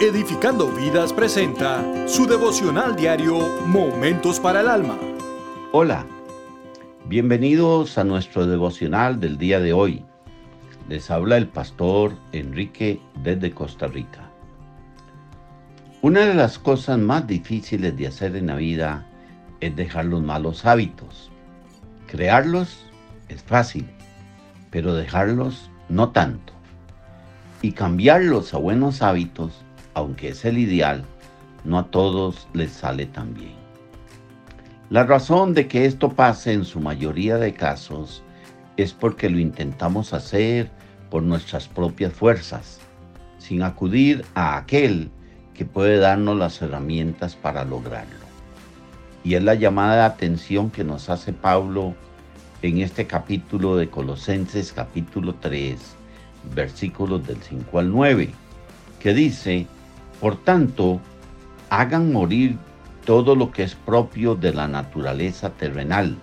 Edificando Vidas presenta su devocional diario Momentos para el Alma. Hola, bienvenidos a nuestro devocional del día de hoy. Les habla el pastor Enrique desde Costa Rica. Una de las cosas más difíciles de hacer en la vida es dejar los malos hábitos. Crearlos es fácil, pero dejarlos no tanto. Y cambiarlos a buenos hábitos aunque es el ideal, no a todos les sale tan bien. La razón de que esto pase en su mayoría de casos es porque lo intentamos hacer por nuestras propias fuerzas, sin acudir a aquel que puede darnos las herramientas para lograrlo. Y es la llamada de atención que nos hace Pablo en este capítulo de Colosenses capítulo 3, versículos del 5 al 9, que dice, por tanto, hagan morir todo lo que es propio de la naturaleza terrenal,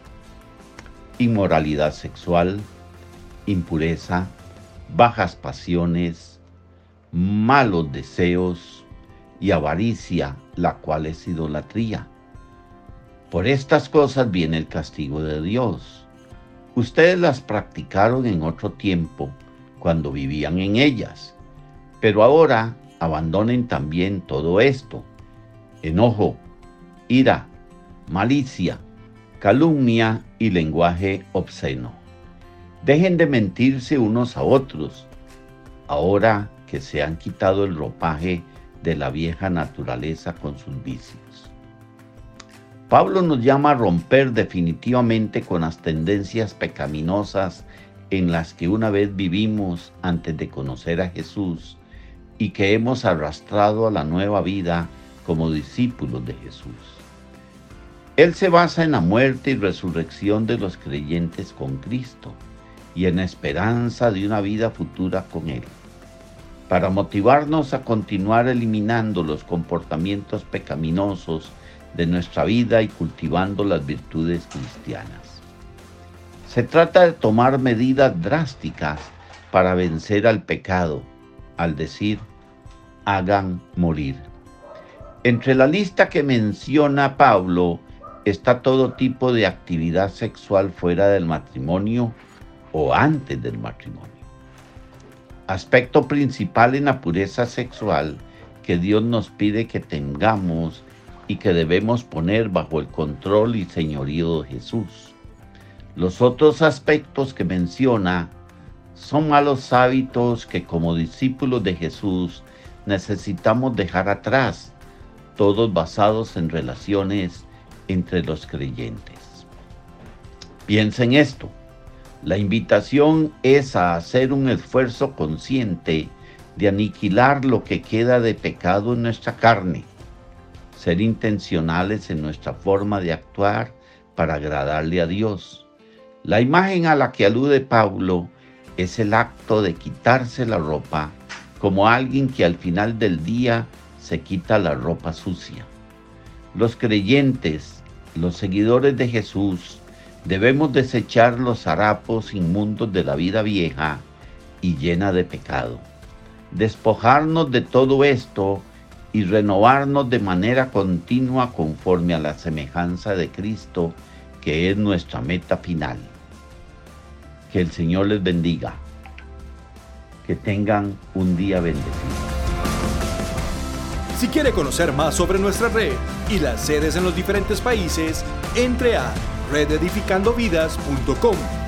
inmoralidad sexual, impureza, bajas pasiones, malos deseos y avaricia, la cual es idolatría. Por estas cosas viene el castigo de Dios. Ustedes las practicaron en otro tiempo, cuando vivían en ellas, pero ahora abandonen también todo esto. Enojo, ira, malicia, calumnia y lenguaje obsceno. Dejen de mentirse unos a otros, ahora que se han quitado el ropaje de la vieja naturaleza con sus vicios. Pablo nos llama a romper definitivamente con las tendencias pecaminosas en las que una vez vivimos antes de conocer a Jesús y que hemos arrastrado a la nueva vida como discípulos de Jesús. Él se basa en la muerte y resurrección de los creyentes con Cristo y en la esperanza de una vida futura con Él, para motivarnos a continuar eliminando los comportamientos pecaminosos de nuestra vida y cultivando las virtudes cristianas. Se trata de tomar medidas drásticas para vencer al pecado, al decir, hagan morir. Entre la lista que menciona Pablo está todo tipo de actividad sexual fuera del matrimonio o antes del matrimonio. Aspecto principal en la pureza sexual que Dios nos pide que tengamos y que debemos poner bajo el control y señorío de Jesús. Los otros aspectos que menciona son malos hábitos que como discípulos de Jesús necesitamos dejar atrás, todos basados en relaciones entre los creyentes. Piensa en esto. La invitación es a hacer un esfuerzo consciente de aniquilar lo que queda de pecado en nuestra carne, ser intencionales en nuestra forma de actuar para agradarle a Dios. La imagen a la que alude Pablo es el acto de quitarse la ropa como alguien que al final del día se quita la ropa sucia. Los creyentes, los seguidores de Jesús, debemos desechar los harapos inmundos de la vida vieja y llena de pecado. Despojarnos de todo esto y renovarnos de manera continua conforme a la semejanza de Cristo, que es nuestra meta final. Que el Señor les bendiga. Que tengan un día bendecido. Si quiere conocer más sobre nuestra red y las sedes en los diferentes países, entre a rededificandovidas.com